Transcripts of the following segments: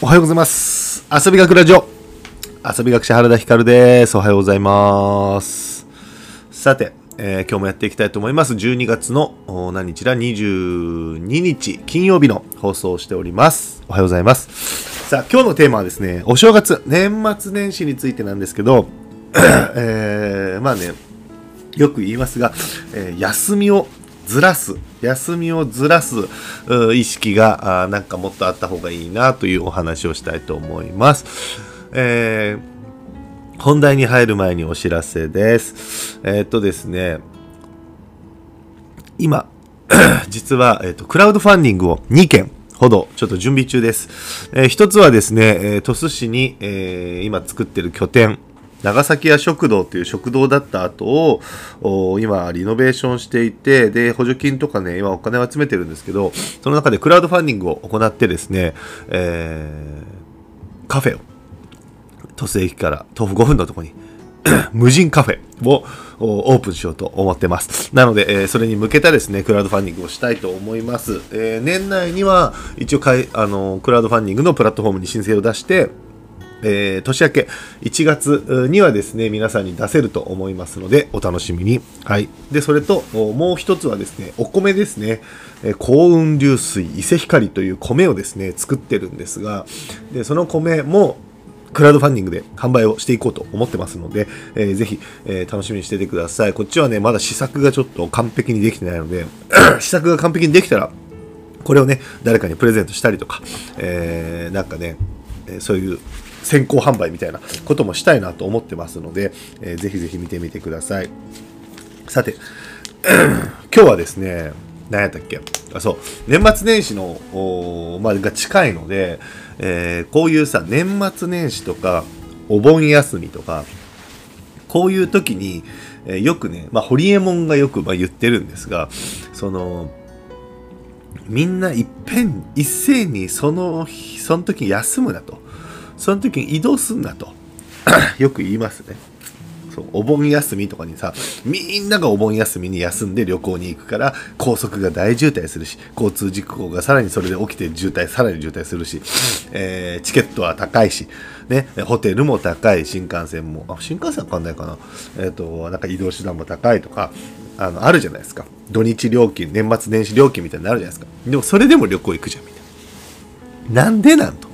おはようございます。遊び学ラジオ。遊び学者原田光です。おはようございます。さて、えー今日もやっていきたいと思います。12月の何日だ ?22 日金曜日の放送をしております。おはようございます。さあ、今日のテーマはですね、お正月、年末年始についてなんですけど、えーまあね、よく言いますが、えー休みをずらす、休みをずらす意識があなんかもっとあった方がいいなというお話をしたいと思います。えー本題に入る前にお知らせです。えーっとですね、今、実は、えっと、クラウドファンディングを2件ほどちょっと準備中です。えー一つはですね、えー鳥栖市に、えー今作ってる拠点、長崎屋食堂という食堂だった後を今リノベーションしていてで補助金とかね今お金を集めてるんですけどその中でクラウドファンディングを行ってですね、えーカフェを鳥栖駅から徒歩5分のところに 無人カフェをオープンしようと思ってます。なので、えーそれに向けたですね、クラウドファンディングをしたいと思います。えー年内には一応かい、あの、クラウドファンディングのプラットフォームに申請を出して、えー年明け1月にはですね、皆さんに出せると思いますので、お楽しみに。はい。で、それと、もう一つはですね、お米ですね、えー幸運流水伊勢光という米をですね、作ってるんですが、で、その米も、クラウドファンディングで販売をしていこうと思ってますので、えーぜひ、えー楽しみにしててください。こっちはね、まだ試作がちょっと完璧にできてないので、試作が完璧にできたら、これをね、誰かにプレゼントしたりとか、えーなんかね、そういう先行販売みたいなこともしたいなと思ってますので、えーぜひぜひ見てみてください。さて、今日はですね、何やったっけ？あそう。年末年始の、おまあ、が近いので、えーこういうさ年末年始とかお盆休みとかこういう時に、えーよくね、まあ、ホリエモンがよくまあ言ってるんですがそのみんないっぺん一斉にそのその時休むなと。その時に移動すんなと。よく言いますね。そうお盆休みとかにさみんながお盆休みに休んで旅行に行くから高速が大渋滞するし交通事故がさらにそれで起きて渋滞さらに渋滞するし、えーチケットは高いし、ね、ホテルも高い新幹線もあ新幹線わかんないかな、えっとなんか移動手段も高いとかあのあるじゃないですか。土日料金年末年始料金みたいになるじゃないですか。でもそれでも旅行行くじゃんみたいな。なんでなんと。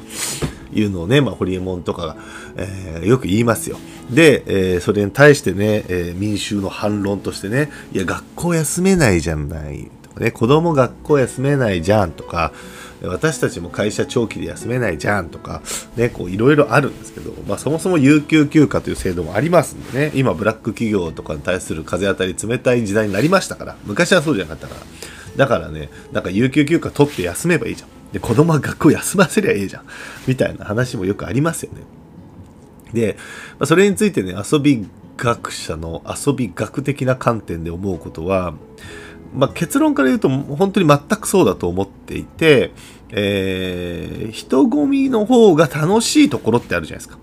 いうのをね、まあ、ホリエモンとかが、えーよく言いますよ。で、えーそれに対してね、えー民衆の反論としてね、いや、学校休めないじゃないとかね、子供学校休めないじゃんとか、私たちも会社長期で休めないじゃんとか、ね、こういろいろあるんですけど、まあそもそも有給休暇という制度もありますんでね、今ブラック企業とかに対する風当たり冷たい時代になりましたから、昔はそうじゃなかったから。だからね、なんか有給休暇取って休めばいいじゃん。で、子供は学校休ませりゃいいじゃん。みたいな話もよくありますよね。で、まあそれについてね、遊び学者の遊び学的な観点で思うことは、まあ、結論から言うと本当に全くそうだと思っていて、えー人混みの方が楽しいところってあるじゃないですか。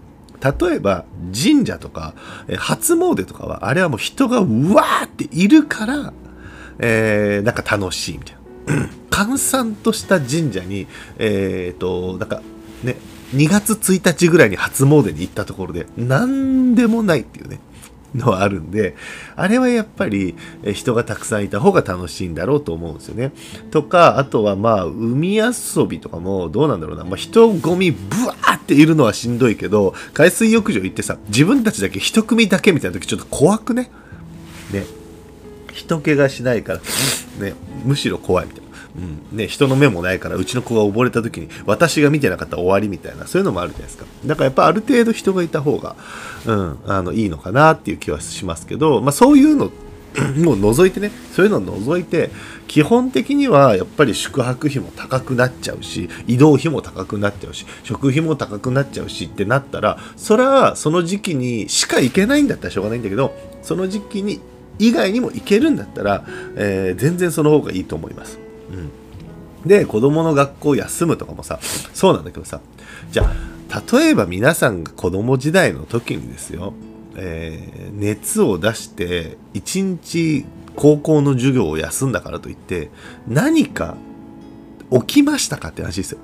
例えば神社とかえ初詣とかはあれはもう人がうわーっているから、えーなんか楽しいみたいな。閑散とした神社に、えっ、と、なんかね、2月1日ぐらいに初詣に行ったところで、何でもないっていうね、のはあるんで、あれはやっぱり人がたくさんいた方が楽しいんだろうと思うんですよね。とか、あとはまあ、海遊びとかもどうなんだろうな。まあ、人混みブワーっているのはしんどいけど、海水浴場行ってさ、自分たちだけ一組だけみたいな時ちょっと怖くね？ね。人気がしないから、ね、むしろ怖いみたいな。うんね、人の目もないからうちの子が溺れた時に私が見てなかったら終わりみたいなそういうのもあるじゃないですかだからやっぱある程度人がいた方が、うん、あのいいのかなっていう気はしますけど、まあ、そういうの もう除いてねそういうのを除いて基本的にはやっぱり宿泊費も高くなっちゃうし移動費も高くなっちゃうし食費も高くなっちゃうしってなったらそれはその時期にしか行けないんだったらしょうがないんだけどその時期に以外にも行けるんだったら、えー全然その方がいいと思います。うんで子供の学校休むとかもさそうなんだけどさじゃあ例えば皆さんが子供時代の時にですよ、えー熱を出して一日高校の授業を休んだからといって何か起きましたかって話ですよ。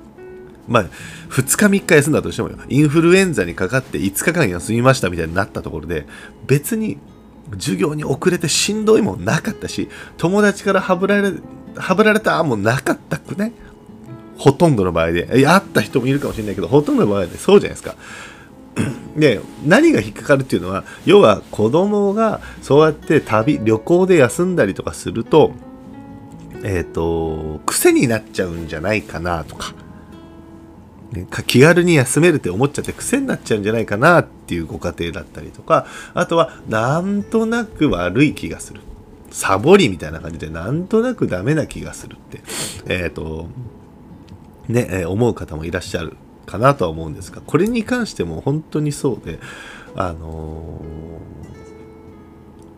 まあ、2日3日休んだとしてもよ、インフルエンザにかかって5日間休みましたみたいになったところで、別に授業に遅れてしんどいもんなかったし、友達からはぶられ、はぶられたもんなかったくね。ほとんどの場合で。あった人もいるかもしれないけど、ほとんどの場合でそうじゃないですか。で、何が引っかかるっていうのは、要は子供がそうやって旅、旅行で休んだりとかすると、えっ、ー、と、癖になっちゃうんじゃないかなとか。ね、気軽に休めるって思っちゃって癖になっちゃうんじゃないかなっていうご家庭だったりとか、あとはなんとなく悪い気がする。サボりみたいな感じでなんとなくダメな気がするって、えっ、ー、と、ね、えー、思う方もいらっしゃるかなとは思うんですが、これに関しても本当にそうで、あの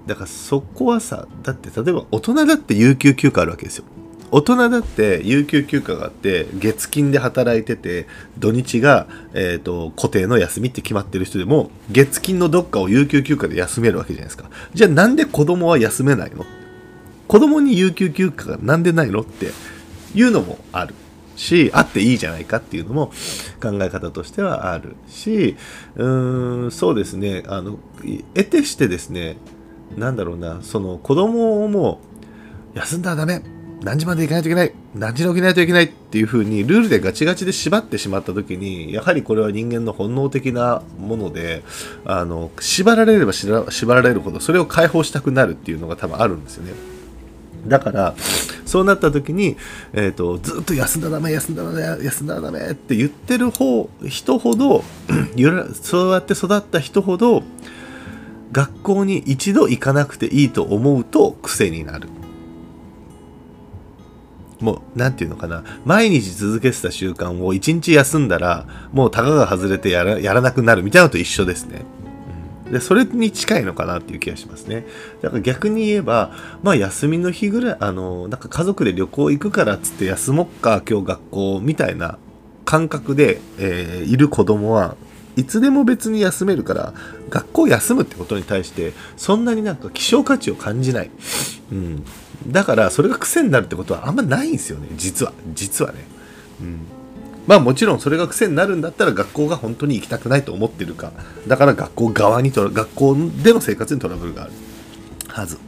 ー、だからそこはさ、だって例えば大人だって有給休暇あるわけですよ。大人だって有給休暇があって月金で働いてて土日が、えーと、固定の休みって決まってる人でも月金のどっかを有給休暇で休めるわけじゃないですか。じゃあなんで子供は休めないの？子供に有給休暇がなんでないのっていうのもあるしあっていいじゃないかっていうのも考え方としてはあるしうーんそうですね。あの得てしてですねなんだろうなその子供も休んだらダメ。何時まで行かないといけない何時に起きないといけないっていう風にルールでガチガチで縛ってしまった時にやはりこれは人間の本能的なものであの縛られれば縛られるほどそれを解放したくなるっていうのが多分あるんですよね。だからそうなった時に、えーと、ずっと休んだダメ休んだダメ休んだダメって言ってる方人ほど そうやって育った人ほど学校に一度行かなくていいと思うと癖になる。もう、なんていうのかな、毎日続けてた習慣を一日休んだら、もうタガが外れてやらやらなくなるみたいなのと一緒ですね。で、それに近いのかなっていう気がしますね。だから逆に言えば、まあ休みの日ぐらい、あの、なんか家族で旅行行くからっつって休もっか、今日学校みたいな感覚で、えー、いる子供はいつでも別に休めるから学校休むってことに対してそんなになんか希少価値を感じない、うん、だからそれが癖になるってことはあんまないんですよね。実は。実はね、うん、まあもちろんそれが癖になるんだったら学校が本当に行きたくないと思ってるか。だから学校側にと学校での生活にトラブルがある。はず。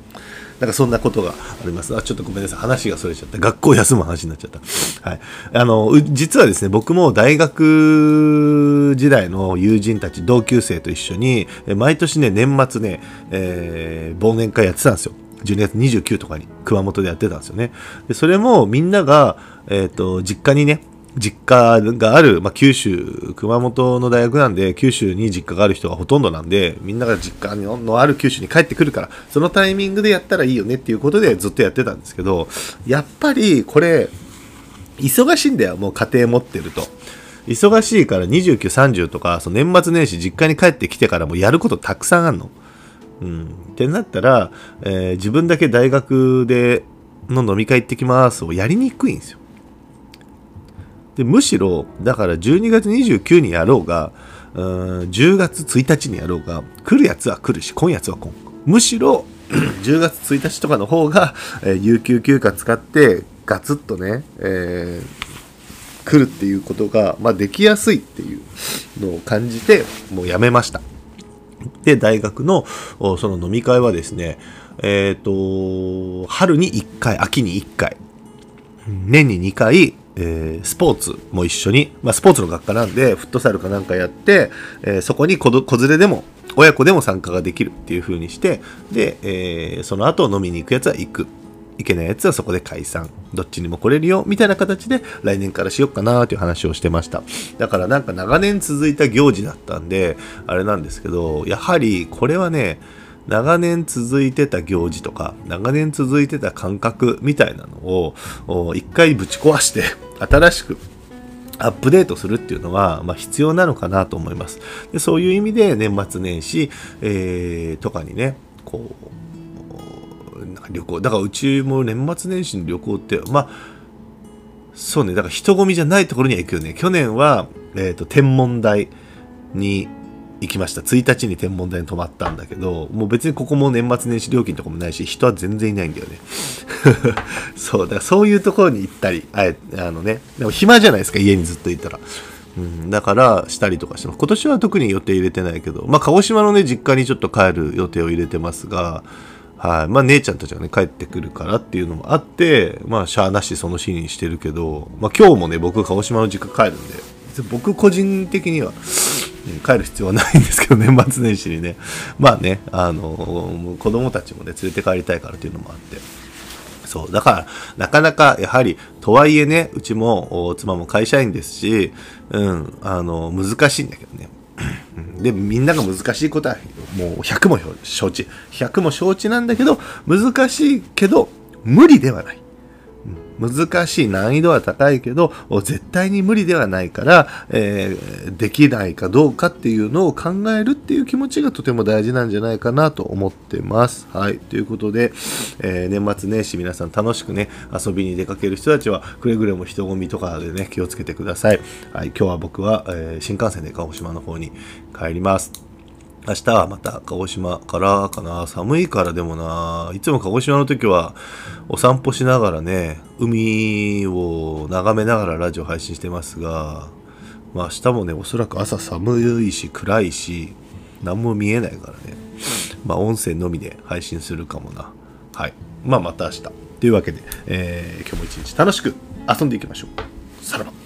なんかそんなことがあります。あ、ちょっとごめんなさい。話がそれちゃった。学校休む話になっちゃった。はい。あの、実はですね、僕も大学時代の友人たち、同級生と一緒に、毎年ね、年末ね、えー、忘年会やってたんですよ。12月29とかに熊本でやってたんですよね。でそれもみんなが、えっ、ー、と、実家にね、実家がある、まあ、九州、熊本の大学なんで、九州に実家がある人がほとんどなんで、みんなが実家のある九州に帰ってくるから、そのタイミングでやったらいいよねっていうことでずっとやってたんですけど、やっぱりこれ、忙しいんだよ、もう家庭持ってると。忙しいから29、30とか、その年末年始実家に帰ってきてからもやることたくさんあるの。うん。ってなったら、えー、自分だけ大学での飲み会行ってきますをやりにくいんですよ。でむしろ、だから12月29にやろうが、う10月1日にやろうが、来るやつは来るし、来んやつは来ん。むしろ、10月1日とかの方が、えー、有給休暇使って、ガツッとね、えー、来るっていうことが、まあ、できやすいっていうのを感じて、もうやめました。で、大学のその飲み会はですね、えっ、ー、と、春に1回、秋に1回、年に2回、えー、スポーツも一緒に、まあ、スポーツの学科なんで、フットサルかなんかやって、えー、そこに子連れでも、親子でも参加ができるっていう風にして、で、えー、その後飲みに行くやつは行く。行けないやつはそこで解散。どっちにも来れるよ、みたいな形で来年からしよっかなという話をしてました。だからなんか長年続いた行事だったんで、あれなんですけど、やはりこれはね、長年続いてた行事とか、長年続いてた感覚みたいなのを、一回ぶち壊して、新しくアップデートするっていうのは、まあ、必要なのかなと思います。でそういう意味で年末年始、えー、とかにね、こう、旅行、だからうちも年末年始の旅行って、まあ、そうね、だから人混みじゃないところには行くよね。去年は、えっ、ー、と、天文台に行きました。1日に天文台に泊まったんだけど、もう別にここも年末年始料金とかもないし、人は全然いないんだよね。そう、だからそういうところに行ったり、あえあのね、でも暇じゃないですか、家にずっといたら。うん、だからしたりとかしてます。今年は特に予定入れてないけど、まあ鹿児島のね、実家にちょっと帰る予定を入れてますが、はい。まあ姉ちゃんたちがね、帰ってくるからっていうのもあって、まあしゃあなしその日にしてるけど、まあ今日もね、僕鹿児島の実家帰るんで、僕個人的には、帰る必要はないんですけど、年末年始にね。まあね、あの、子供たちもね、連れて帰りたいからっていうのもあって。そう。だから、なかなか、やはり、とはいえね、うちも、妻も会社員ですし、うん、あの、難しいんだけどね。で、みんなが難しいことは、もう100も承知。100も承知なんだけど、難しいけど、無理ではない。難しい難易度は高いけど絶対に無理ではないから、えー、できないかどうかっていうのを考えるっていう気持ちがとても大事なんじゃないかなと思ってます。はい。ということで、えー、年末年始皆さん楽しくね、遊びに出かける人たちはくれぐれも人混みとかでね、気をつけてください。はい。今日は僕は、えー、新幹線で鹿児島の方に帰ります。明日はまた鹿児島からかな。寒いからでもな。いつも鹿児島の時はお散歩しながらね、海を眺めながらラジオ配信してますが、まあ明日もね、おそらく朝寒いし暗いし、何も見えないからね。まあ音声のみで配信するかもな。はい。まあまた明日。というわけで、えー、今日も一日楽しく遊んでいきましょう。さらば。